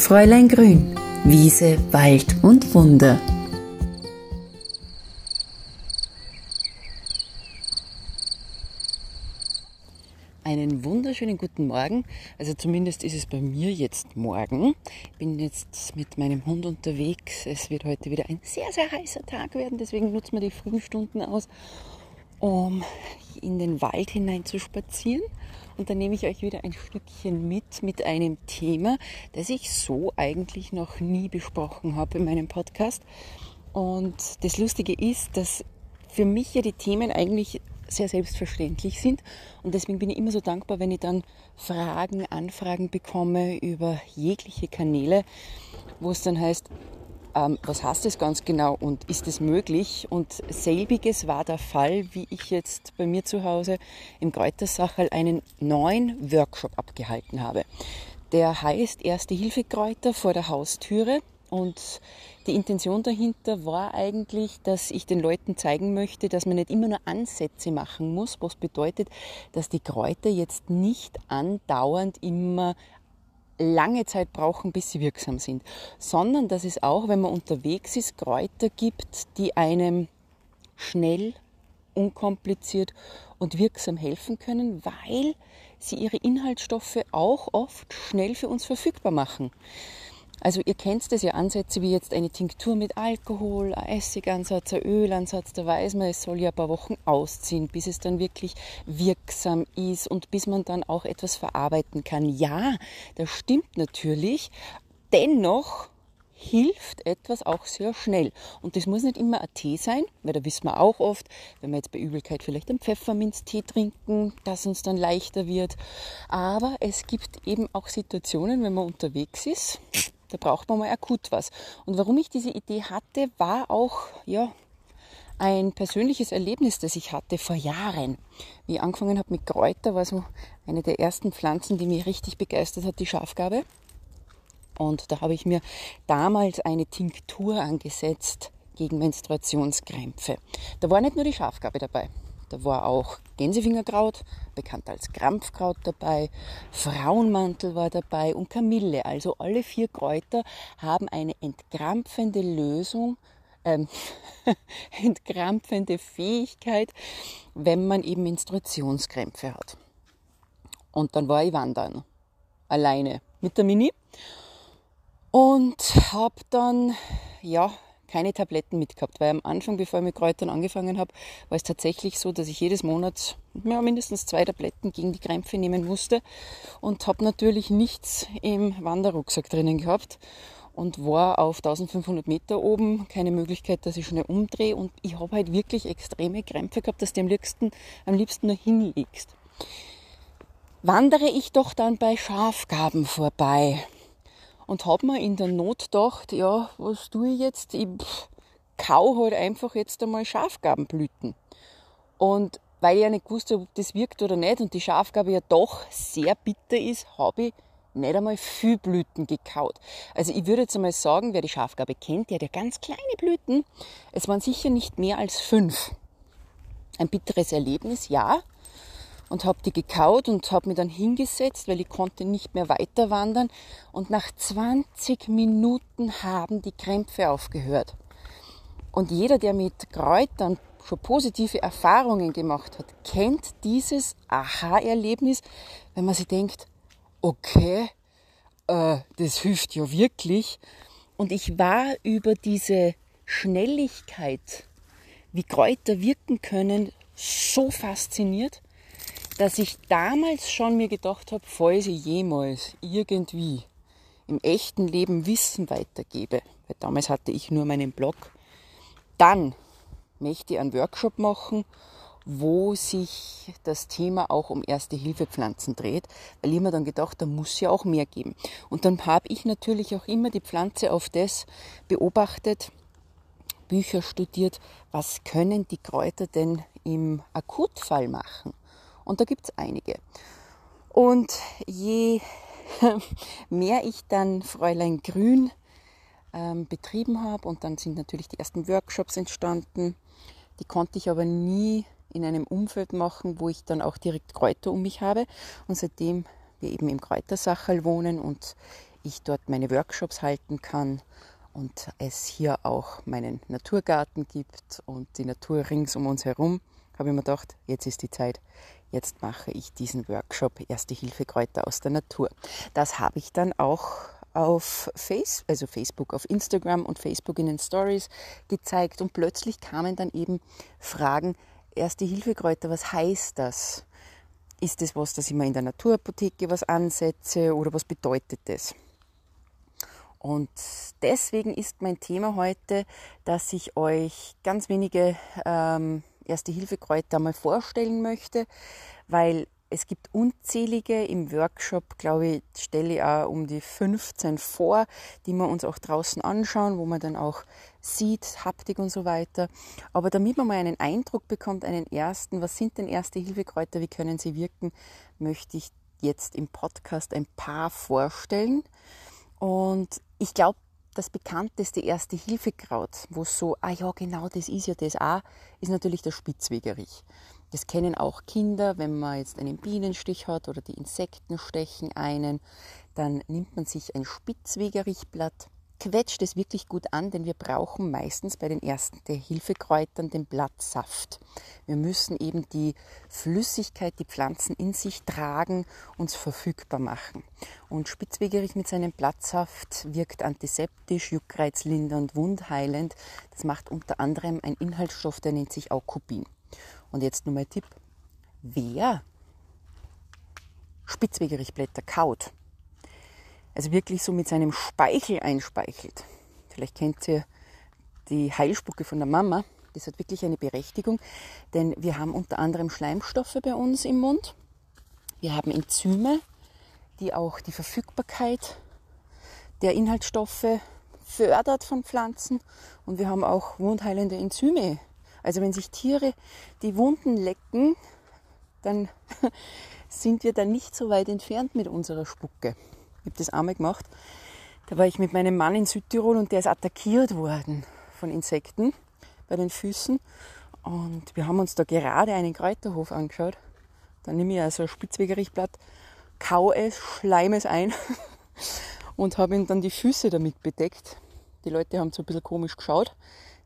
Fräulein Grün, Wiese, Wald und Wunder. Einen wunderschönen guten Morgen. Also zumindest ist es bei mir jetzt morgen. Ich bin jetzt mit meinem Hund unterwegs. Es wird heute wieder ein sehr, sehr heißer Tag werden. Deswegen nutzen wir die frühen Stunden aus, um in den Wald hinein zu spazieren. Und dann nehme ich euch wieder ein Stückchen mit mit einem Thema, das ich so eigentlich noch nie besprochen habe in meinem Podcast. Und das Lustige ist, dass für mich ja die Themen eigentlich sehr selbstverständlich sind. Und deswegen bin ich immer so dankbar, wenn ich dann Fragen, Anfragen bekomme über jegliche Kanäle, wo es dann heißt, ähm, was heißt das ganz genau und ist es möglich? Und selbiges war der Fall, wie ich jetzt bei mir zu Hause im Kräutersacherl einen neuen Workshop abgehalten habe. Der heißt Erste Hilfe Kräuter vor der Haustüre. Und die Intention dahinter war eigentlich, dass ich den Leuten zeigen möchte, dass man nicht immer nur Ansätze machen muss, was bedeutet, dass die Kräuter jetzt nicht andauernd immer lange Zeit brauchen, bis sie wirksam sind, sondern dass es auch, wenn man unterwegs ist, Kräuter gibt, die einem schnell, unkompliziert und wirksam helfen können, weil sie ihre Inhaltsstoffe auch oft schnell für uns verfügbar machen. Also ihr kennt das ja Ansätze wie jetzt eine Tinktur mit Alkohol, ein Essigansatz, ein Ölansatz, da weiß man, es soll ja ein paar Wochen ausziehen, bis es dann wirklich wirksam ist und bis man dann auch etwas verarbeiten kann. Ja, das stimmt natürlich. Dennoch hilft etwas auch sehr schnell. Und das muss nicht immer ein Tee sein, weil da wissen wir auch oft, wenn wir jetzt bei Übelkeit vielleicht einen Pfefferminztee trinken, dass uns dann leichter wird. Aber es gibt eben auch Situationen, wenn man unterwegs ist, da braucht man mal akut was. Und warum ich diese Idee hatte, war auch, ja, ein persönliches Erlebnis, das ich hatte vor Jahren. Wie ich angefangen habe mit Kräuter, war so eine der ersten Pflanzen, die mich richtig begeistert hat, die Schafgabe. Und da habe ich mir damals eine Tinktur angesetzt gegen Menstruationskrämpfe. Da war nicht nur die Schafgabe dabei. Da war auch Gänsefingerkraut, bekannt als Krampfkraut dabei, Frauenmantel war dabei und Kamille. Also alle vier Kräuter haben eine entkrampfende Lösung, ähm, entkrampfende Fähigkeit, wenn man eben Menstruationskrämpfe hat. Und dann war ich wandern, alleine mit der Mini und habe dann ja keine Tabletten mitgehabt, weil am Anfang, bevor ich mit Kräutern angefangen habe, war es tatsächlich so, dass ich jedes Monat ja, mindestens zwei Tabletten gegen die Krämpfe nehmen musste und habe natürlich nichts im Wanderrucksack drinnen gehabt und war auf 1500 Meter oben, keine Möglichkeit, dass ich schnell umdrehe. Und ich habe halt wirklich extreme Krämpfe gehabt, dass du am liebsten, am liebsten nur hinlegst. Wandere ich doch dann bei Schafgaben vorbei und habe mir in der Not gedacht, ja, was tue ich jetzt? Ich pff, kau halt einfach jetzt einmal Schafgabenblüten. Und weil ich ja nicht wusste, ob das wirkt oder nicht und die Schafgabe ja doch sehr bitter ist, habe ich nicht einmal viel Blüten gekaut. Also ich würde jetzt einmal sagen, wer die Schafgabe kennt, der hat ja ganz kleine Blüten. Es waren sicher nicht mehr als fünf. Ein bitteres Erlebnis, ja, und habe die gekaut und habe mich dann hingesetzt, weil ich konnte nicht mehr weiter wandern. Und nach 20 Minuten haben die Krämpfe aufgehört. Und jeder, der mit Kräutern schon positive Erfahrungen gemacht hat, kennt dieses Aha-Erlebnis, wenn man sich denkt, okay, äh, das hilft ja wirklich. Und ich war über diese Schnelligkeit, wie Kräuter wirken können, so fasziniert, dass ich damals schon mir gedacht habe, falls ich jemals irgendwie im echten Leben Wissen weitergebe, weil damals hatte ich nur meinen Blog, dann möchte ich einen Workshop machen, wo sich das Thema auch um Erste-Hilfe-Pflanzen dreht, weil ich mir dann gedacht, da muss ja auch mehr geben. Und dann habe ich natürlich auch immer die Pflanze auf das beobachtet, Bücher studiert, was können die Kräuter denn im Akutfall machen? Und da gibt es einige. Und je mehr ich dann Fräulein Grün ähm, betrieben habe und dann sind natürlich die ersten Workshops entstanden, die konnte ich aber nie in einem Umfeld machen, wo ich dann auch direkt Kräuter um mich habe. Und seitdem wir eben im Kräutersacherl wohnen und ich dort meine Workshops halten kann und es hier auch meinen Naturgarten gibt und die Natur rings um uns herum, habe ich mir gedacht, jetzt ist die Zeit, jetzt mache ich diesen Workshop Erste Hilfe Kräuter aus der Natur. Das habe ich dann auch auf Face, also Facebook, auf Instagram und Facebook in den Stories gezeigt und plötzlich kamen dann eben Fragen, Erste Hilfe Kräuter, was heißt das? Ist das was, dass ich mir in der Naturapotheke was ansetze oder was bedeutet das? Und deswegen ist mein Thema heute, dass ich euch ganz wenige ähm, Erste-Hilfe-Kräuter mal vorstellen möchte, weil es gibt unzählige im Workshop, glaube ich, stelle ich auch um die 15 vor, die wir uns auch draußen anschauen, wo man dann auch sieht, Haptik und so weiter. Aber damit man mal einen Eindruck bekommt, einen ersten, was sind denn Erste-Hilfe-Kräuter, wie können sie wirken, möchte ich jetzt im Podcast ein paar vorstellen. Und ich glaube, das bekannteste Erste-Hilfe-Kraut, wo so, ah ja, genau, das ist ja das auch, ist natürlich der Spitzwegerich. Das kennen auch Kinder, wenn man jetzt einen Bienenstich hat oder die Insekten stechen einen, dann nimmt man sich ein Spitzwegerichblatt, quetscht es wirklich gut an, denn wir brauchen meistens bei den ersten Hilfekräutern den Blattsaft. Wir müssen eben die Flüssigkeit, die Pflanzen in sich tragen, uns verfügbar machen. Und Spitzwegerich mit seinem Blattsaft wirkt antiseptisch, juckreizlindernd, wundheilend. Das macht unter anderem ein Inhaltsstoff, der nennt sich Aukubin. Und jetzt nur mein Tipp. Wer Spitzwegerichblätter kaut, also wirklich so mit seinem Speichel einspeichelt. Vielleicht kennt ihr die Heilspucke von der Mama. Das hat wirklich eine Berechtigung, denn wir haben unter anderem Schleimstoffe bei uns im Mund. Wir haben Enzyme, die auch die Verfügbarkeit der Inhaltsstoffe fördert von Pflanzen. Und wir haben auch wundheilende Enzyme. Also wenn sich Tiere die Wunden lecken, dann sind wir da nicht so weit entfernt mit unserer Spucke. Ich habe das einmal gemacht. Da war ich mit meinem Mann in Südtirol und der ist attackiert worden von Insekten bei den Füßen. Und wir haben uns da gerade einen Kräuterhof angeschaut. Dann nehme ich also ein Spitzwegerichblatt, kau es, schleim es ein und habe ihm dann die Füße damit bedeckt. Die Leute haben so ein bisschen komisch geschaut,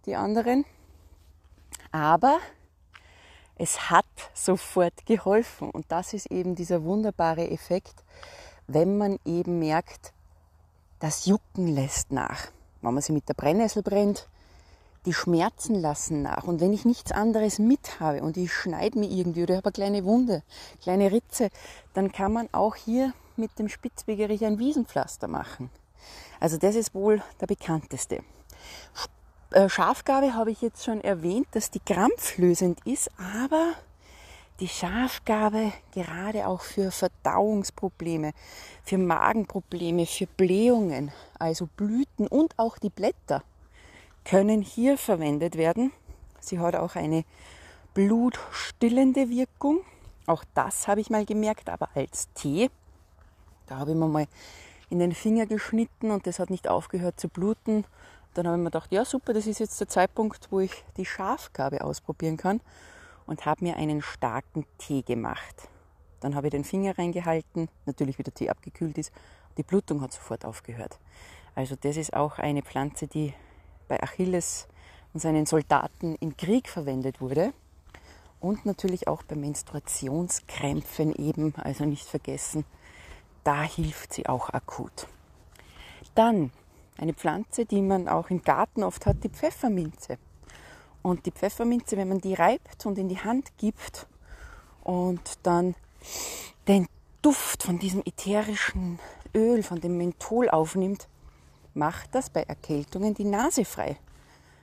die anderen. Aber es hat sofort geholfen. Und das ist eben dieser wunderbare Effekt, wenn man eben merkt, das Jucken lässt nach. Wenn man sie mit der Brennnessel brennt, die Schmerzen lassen nach. Und wenn ich nichts anderes mit habe und ich schneide mir irgendwie oder habe eine kleine Wunde, kleine Ritze, dann kann man auch hier mit dem Spitzwegerich ein Wiesenpflaster machen. Also das ist wohl der bekannteste. Äh, Schafgabe habe ich jetzt schon erwähnt, dass die krampflösend ist, aber die Schafgabe gerade auch für Verdauungsprobleme, für Magenprobleme, für Blähungen, also Blüten und auch die Blätter können hier verwendet werden. Sie hat auch eine blutstillende Wirkung. Auch das habe ich mal gemerkt, aber als Tee. Da habe ich mir mal in den Finger geschnitten und das hat nicht aufgehört zu bluten. Dann habe ich mir gedacht, ja super, das ist jetzt der Zeitpunkt, wo ich die Schafgabe ausprobieren kann und habe mir einen starken Tee gemacht. Dann habe ich den Finger reingehalten, natürlich wie der Tee abgekühlt ist. Die Blutung hat sofort aufgehört. Also das ist auch eine Pflanze, die bei Achilles und seinen Soldaten im Krieg verwendet wurde. Und natürlich auch bei Menstruationskrämpfen eben, also nicht vergessen, da hilft sie auch akut. Dann eine Pflanze, die man auch im Garten oft hat, die Pfefferminze. Und die Pfefferminze, wenn man die reibt und in die Hand gibt und dann den Duft von diesem ätherischen Öl, von dem Menthol aufnimmt, macht das bei Erkältungen die Nase frei.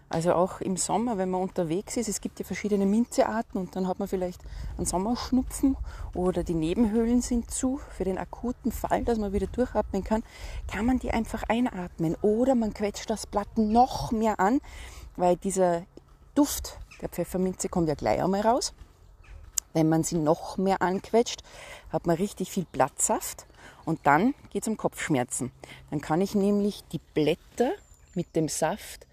Also auch im Sommer, wenn man unterwegs ist, es gibt ja verschiedene Minzearten und dann hat man vielleicht einen Sommerschnupfen oder die Nebenhöhlen sind zu. Für den akuten Fall, dass man wieder durchatmen kann, kann man die einfach einatmen oder man quetscht das Blatt noch mehr an, weil dieser Duft der Pfefferminze kommt ja gleich einmal raus. Wenn man sie noch mehr anquetscht, hat man richtig viel Blattsaft und dann geht es um Kopfschmerzen. Dann kann ich nämlich die Blätter mit dem Saft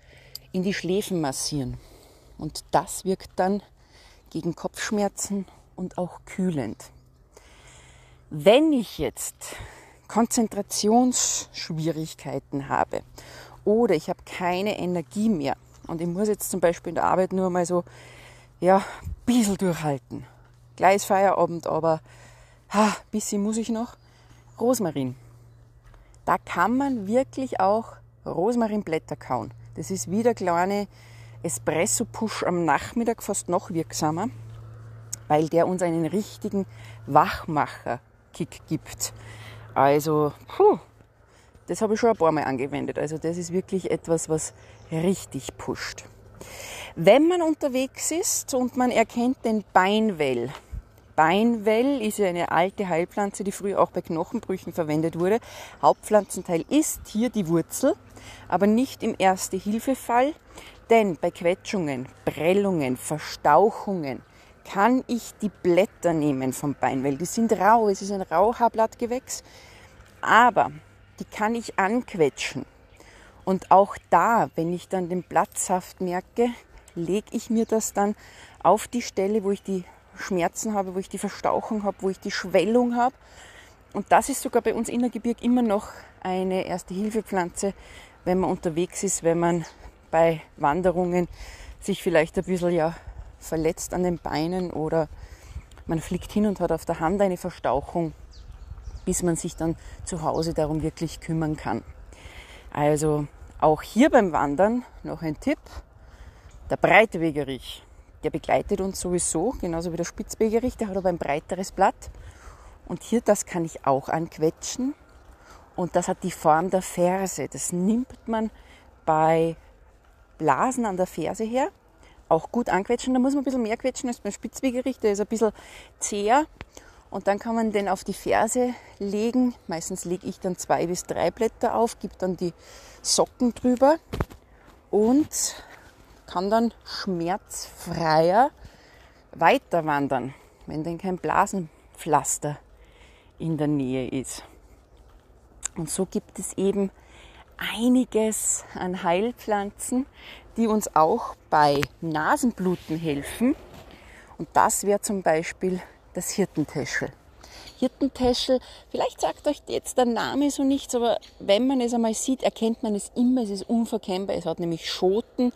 in die Schläfen massieren. Und das wirkt dann gegen Kopfschmerzen und auch kühlend. Wenn ich jetzt Konzentrationsschwierigkeiten habe oder ich habe keine Energie mehr und ich muss jetzt zum Beispiel in der Arbeit nur mal so, ja, ein bisschen durchhalten. Gleich Feierabend, aber ha, bisschen muss ich noch. Rosmarin. Da kann man wirklich auch Rosmarinblätter kauen. Das ist wieder kleine Espresso-Push am Nachmittag fast noch wirksamer, weil der uns einen richtigen Wachmacher-Kick gibt. Also, puh, das habe ich schon ein paar Mal angewendet. Also das ist wirklich etwas, was richtig pusht. Wenn man unterwegs ist und man erkennt den Beinwell, Beinwell ist ja eine alte Heilpflanze, die früher auch bei Knochenbrüchen verwendet wurde. Hauptpflanzenteil ist hier die Wurzel, aber nicht im Erste-Hilfe-Fall, denn bei Quetschungen, Prellungen, Verstauchungen kann ich die Blätter nehmen vom Beinwell. Die sind rau, es ist ein Rauhaarblattgewächs, aber die kann ich anquetschen. Und auch da, wenn ich dann den Blattsaft merke, lege ich mir das dann auf die Stelle, wo ich die Schmerzen habe, wo ich die Verstauchung habe, wo ich die Schwellung habe. Und das ist sogar bei uns in der Gebirg immer noch eine Erste-Hilfe-Pflanze, wenn man unterwegs ist, wenn man bei Wanderungen sich vielleicht ein bisschen ja verletzt an den Beinen oder man fliegt hin und hat auf der Hand eine Verstauchung, bis man sich dann zu Hause darum wirklich kümmern kann. Also auch hier beim Wandern noch ein Tipp. Der Breitwegerich der begleitet uns sowieso, genauso wie der Spitzbegerich, der hat aber ein breiteres Blatt. Und hier, das kann ich auch anquetschen. Und das hat die Form der Ferse. Das nimmt man bei Blasen an der Ferse her. Auch gut anquetschen. Da muss man ein bisschen mehr quetschen als beim Spitzwegerich. Der ist ein bisschen zäher. Und dann kann man den auf die Ferse legen. Meistens lege ich dann zwei bis drei Blätter auf, gebe dann die Socken drüber und kann dann schmerzfreier weiter wandern, wenn denn kein Blasenpflaster in der Nähe ist. Und so gibt es eben einiges an Heilpflanzen, die uns auch bei Nasenbluten helfen. Und das wäre zum Beispiel das Hirtentäschel. Hirtentäschel, vielleicht sagt euch jetzt der Name so nichts, aber wenn man es einmal sieht, erkennt man es immer, es ist unverkennbar. Es hat nämlich Schoten,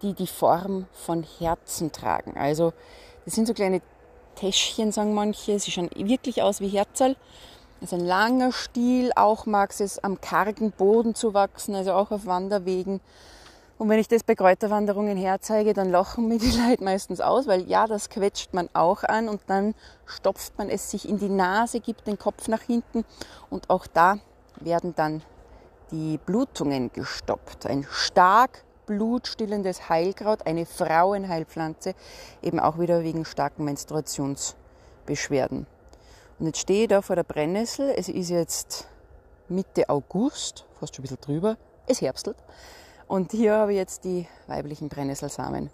die die Form von Herzen tragen. Also das sind so kleine Täschchen, sagen manche. Sie schauen wirklich aus wie Herzal. Das ist ein langer Stiel. Auch mag es am kargen Boden zu wachsen, also auch auf Wanderwegen. Und wenn ich das bei Kräuterwanderungen herzeige, dann lachen mir die Leute meistens aus, weil ja, das quetscht man auch an und dann stopft man es sich in die Nase, gibt den Kopf nach hinten und auch da werden dann die Blutungen gestoppt. Ein stark blutstillendes Heilkraut, eine Frauenheilpflanze, eben auch wieder wegen starken Menstruationsbeschwerden. Und jetzt stehe ich da vor der Brennnessel. Es ist jetzt Mitte August, fast schon ein bisschen drüber. Es herbstelt. Und hier habe ich jetzt die weiblichen Brennnesselsamen.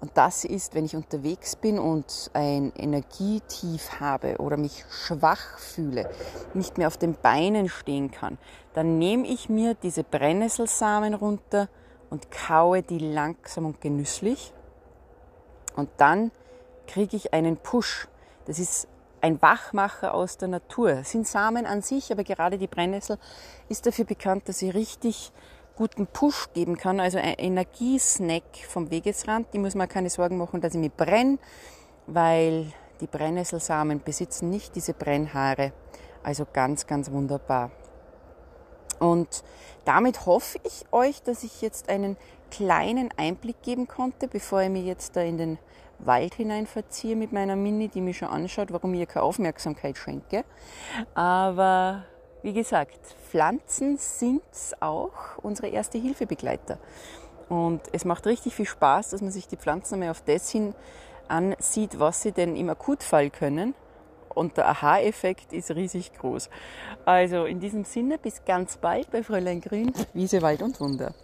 Und das ist, wenn ich unterwegs bin und ein Energietief habe oder mich schwach fühle, nicht mehr auf den Beinen stehen kann, dann nehme ich mir diese Brennnesselsamen runter, und kaue die langsam und genüsslich. Und dann kriege ich einen Push. Das ist ein Wachmacher aus der Natur. Das sind Samen an sich, aber gerade die Brennnessel ist dafür bekannt, dass sie richtig guten Push geben kann. Also ein Energiesnack vom Wegesrand. Die muss man keine Sorgen machen, dass ich mich brenne, weil die Brennnesselsamen besitzen nicht diese Brennhaare. Also ganz, ganz wunderbar. Und damit hoffe ich euch, dass ich jetzt einen kleinen Einblick geben konnte, bevor ich mich jetzt da in den Wald hinein verziehe mit meiner Mini, die mich schon anschaut, warum ich ihr keine Aufmerksamkeit schenke. Aber wie gesagt, Pflanzen sind auch unsere erste Hilfebegleiter. Und es macht richtig viel Spaß, dass man sich die Pflanzen einmal auf das hin ansieht, was sie denn im Akutfall können und der Aha-Effekt ist riesig groß. Also in diesem Sinne, bis ganz bald bei Fräulein Grün, Wiese, Wald und Wunder.